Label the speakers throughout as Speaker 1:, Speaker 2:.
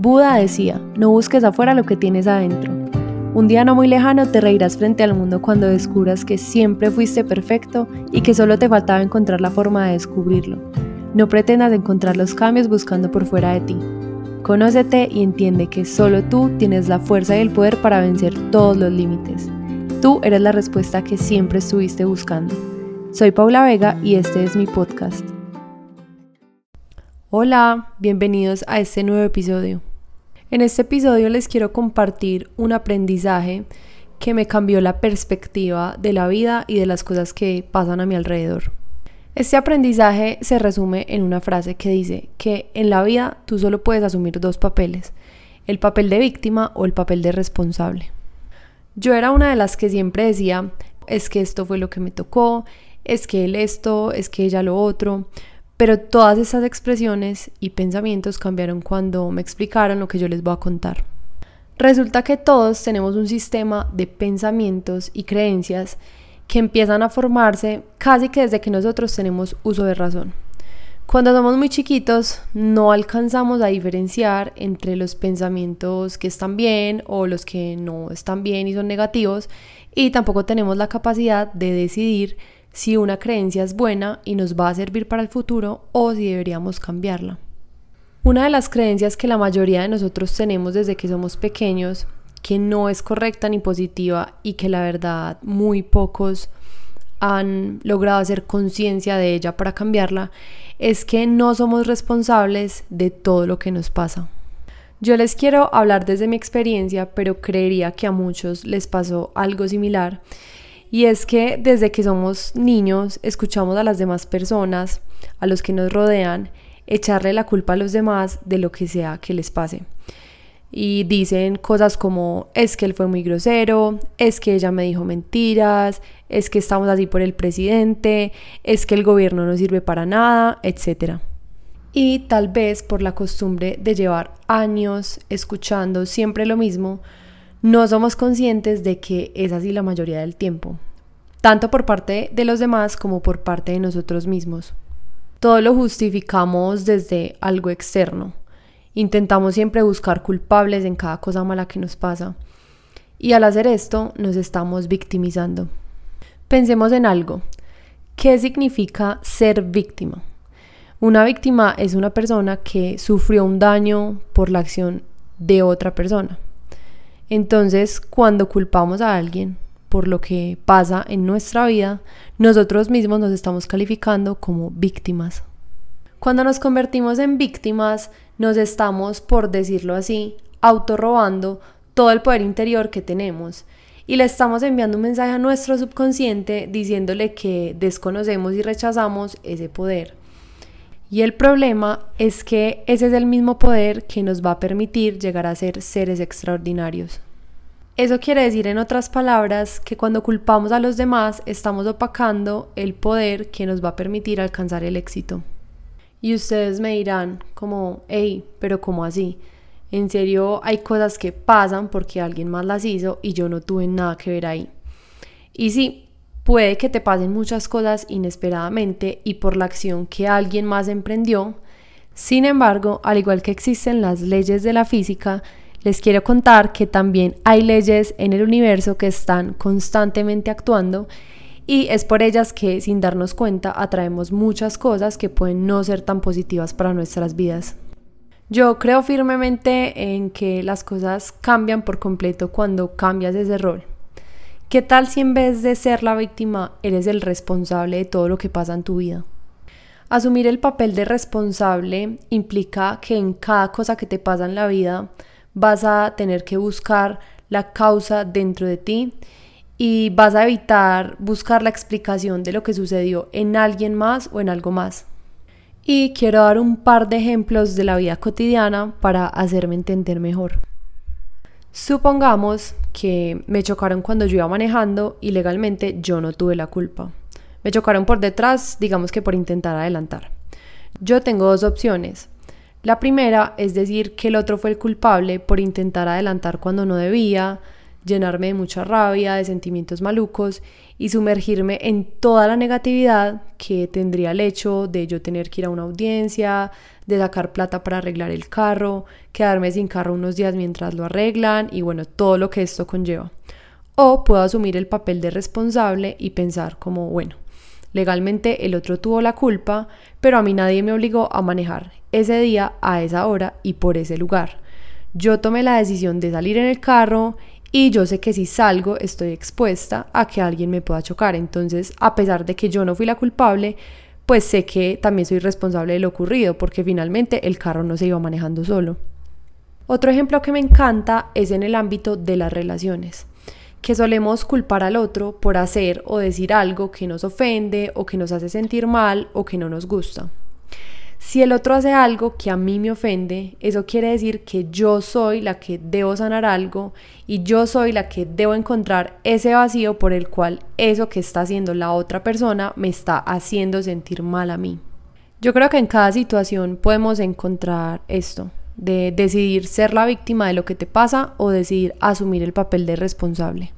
Speaker 1: Buda decía, no busques afuera lo que tienes adentro. Un día no muy lejano te reirás frente al mundo cuando descubras que siempre fuiste perfecto y que solo te faltaba encontrar la forma de descubrirlo. No pretendas encontrar los cambios buscando por fuera de ti. Conócete y entiende que solo tú tienes la fuerza y el poder para vencer todos los límites. Tú eres la respuesta que siempre estuviste buscando. Soy Paula Vega y este es mi podcast. Hola, bienvenidos a este nuevo episodio. En este episodio les quiero compartir un aprendizaje que me cambió la perspectiva de la vida y de las cosas que pasan a mi alrededor. Este aprendizaje se resume en una frase que dice que en la vida tú solo puedes asumir dos papeles, el papel de víctima o el papel de responsable. Yo era una de las que siempre decía, es que esto fue lo que me tocó, es que él esto, es que ella lo otro, pero todas esas expresiones y pensamientos cambiaron cuando me explicaron lo que yo les voy a contar. Resulta que todos tenemos un sistema de pensamientos y creencias que empiezan a formarse casi que desde que nosotros tenemos uso de razón. Cuando somos muy chiquitos no alcanzamos a diferenciar entre los pensamientos que están bien o los que no están bien y son negativos y tampoco tenemos la capacidad de decidir si una creencia es buena y nos va a servir para el futuro o si deberíamos cambiarla. Una de las creencias que la mayoría de nosotros tenemos desde que somos pequeños, que no es correcta ni positiva y que la verdad muy pocos han logrado hacer conciencia de ella para cambiarla, es que no somos responsables de todo lo que nos pasa. Yo les quiero hablar desde mi experiencia, pero creería que a muchos les pasó algo similar y es que desde que somos niños escuchamos a las demás personas, a los que nos rodean, echarle la culpa a los demás de lo que sea que les pase. Y dicen cosas como es que él fue muy grosero, es que ella me dijo mentiras, es que estamos así por el presidente, es que el gobierno no sirve para nada, etc. Y tal vez por la costumbre de llevar años escuchando siempre lo mismo, no somos conscientes de que es así la mayoría del tiempo, tanto por parte de los demás como por parte de nosotros mismos. Todo lo justificamos desde algo externo. Intentamos siempre buscar culpables en cada cosa mala que nos pasa. Y al hacer esto nos estamos victimizando. Pensemos en algo. ¿Qué significa ser víctima? Una víctima es una persona que sufrió un daño por la acción de otra persona. Entonces, cuando culpamos a alguien por lo que pasa en nuestra vida, nosotros mismos nos estamos calificando como víctimas. Cuando nos convertimos en víctimas, nos estamos, por decirlo así, autorrobando todo el poder interior que tenemos y le estamos enviando un mensaje a nuestro subconsciente diciéndole que desconocemos y rechazamos ese poder. Y el problema es que ese es el mismo poder que nos va a permitir llegar a ser seres extraordinarios. Eso quiere decir, en otras palabras, que cuando culpamos a los demás estamos opacando el poder que nos va a permitir alcanzar el éxito. Y ustedes me dirán como, hey, pero ¿cómo así? En serio, hay cosas que pasan porque alguien más las hizo y yo no tuve nada que ver ahí. Y sí, Puede que te pasen muchas cosas inesperadamente y por la acción que alguien más emprendió. Sin embargo, al igual que existen las leyes de la física, les quiero contar que también hay leyes en el universo que están constantemente actuando y es por ellas que sin darnos cuenta atraemos muchas cosas que pueden no ser tan positivas para nuestras vidas. Yo creo firmemente en que las cosas cambian por completo cuando cambias ese rol. ¿Qué tal si en vez de ser la víctima eres el responsable de todo lo que pasa en tu vida? Asumir el papel de responsable implica que en cada cosa que te pasa en la vida vas a tener que buscar la causa dentro de ti y vas a evitar buscar la explicación de lo que sucedió en alguien más o en algo más. Y quiero dar un par de ejemplos de la vida cotidiana para hacerme entender mejor. Supongamos que me chocaron cuando yo iba manejando y legalmente yo no tuve la culpa. Me chocaron por detrás, digamos que por intentar adelantar. Yo tengo dos opciones. La primera es decir que el otro fue el culpable por intentar adelantar cuando no debía, llenarme de mucha rabia, de sentimientos malucos y sumergirme en toda la negatividad que tendría el hecho de yo tener que ir a una audiencia, de sacar plata para arreglar el carro, quedarme sin carro unos días mientras lo arreglan y bueno, todo lo que esto conlleva. O puedo asumir el papel de responsable y pensar como, bueno, legalmente el otro tuvo la culpa, pero a mí nadie me obligó a manejar ese día, a esa hora y por ese lugar. Yo tomé la decisión de salir en el carro y yo sé que si salgo estoy expuesta a que alguien me pueda chocar. Entonces, a pesar de que yo no fui la culpable, pues sé que también soy responsable de lo ocurrido porque finalmente el carro no se iba manejando solo. Otro ejemplo que me encanta es en el ámbito de las relaciones, que solemos culpar al otro por hacer o decir algo que nos ofende o que nos hace sentir mal o que no nos gusta. Si el otro hace algo que a mí me ofende, eso quiere decir que yo soy la que debo sanar algo y yo soy la que debo encontrar ese vacío por el cual eso que está haciendo la otra persona me está haciendo sentir mal a mí. Yo creo que en cada situación podemos encontrar esto, de decidir ser la víctima de lo que te pasa o decidir asumir el papel de responsable.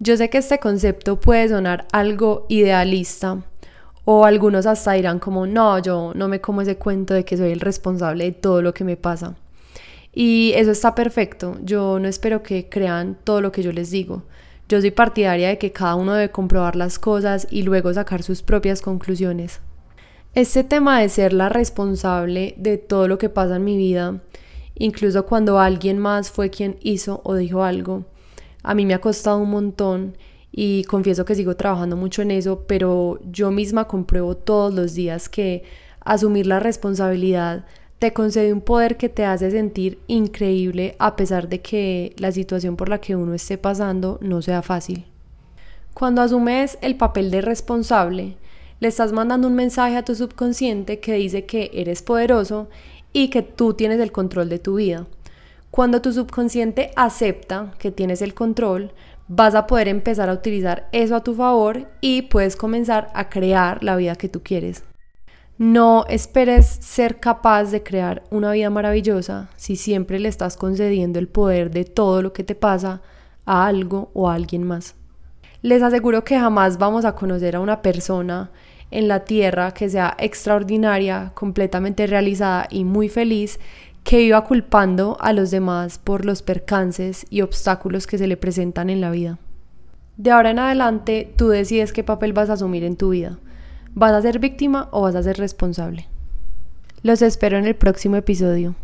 Speaker 1: Yo sé que este concepto puede sonar algo idealista, o algunos hasta dirán como, no, yo no me como ese cuento de que soy el responsable de todo lo que me pasa. Y eso está perfecto. Yo no espero que crean todo lo que yo les digo. Yo soy partidaria de que cada uno debe comprobar las cosas y luego sacar sus propias conclusiones. Este tema de ser la responsable de todo lo que pasa en mi vida, incluso cuando alguien más fue quien hizo o dijo algo, a mí me ha costado un montón y confieso que sigo trabajando mucho en eso, pero yo misma compruebo todos los días que asumir la responsabilidad te concede un poder que te hace sentir increíble a pesar de que la situación por la que uno esté pasando no sea fácil. Cuando asumes el papel de responsable, le estás mandando un mensaje a tu subconsciente que dice que eres poderoso y que tú tienes el control de tu vida. Cuando tu subconsciente acepta que tienes el control, vas a poder empezar a utilizar eso a tu favor y puedes comenzar a crear la vida que tú quieres. No esperes ser capaz de crear una vida maravillosa si siempre le estás concediendo el poder de todo lo que te pasa a algo o a alguien más. Les aseguro que jamás vamos a conocer a una persona en la tierra que sea extraordinaria, completamente realizada y muy feliz que iba culpando a los demás por los percances y obstáculos que se le presentan en la vida. De ahora en adelante, tú decides qué papel vas a asumir en tu vida. ¿Vas a ser víctima o vas a ser responsable? Los espero en el próximo episodio.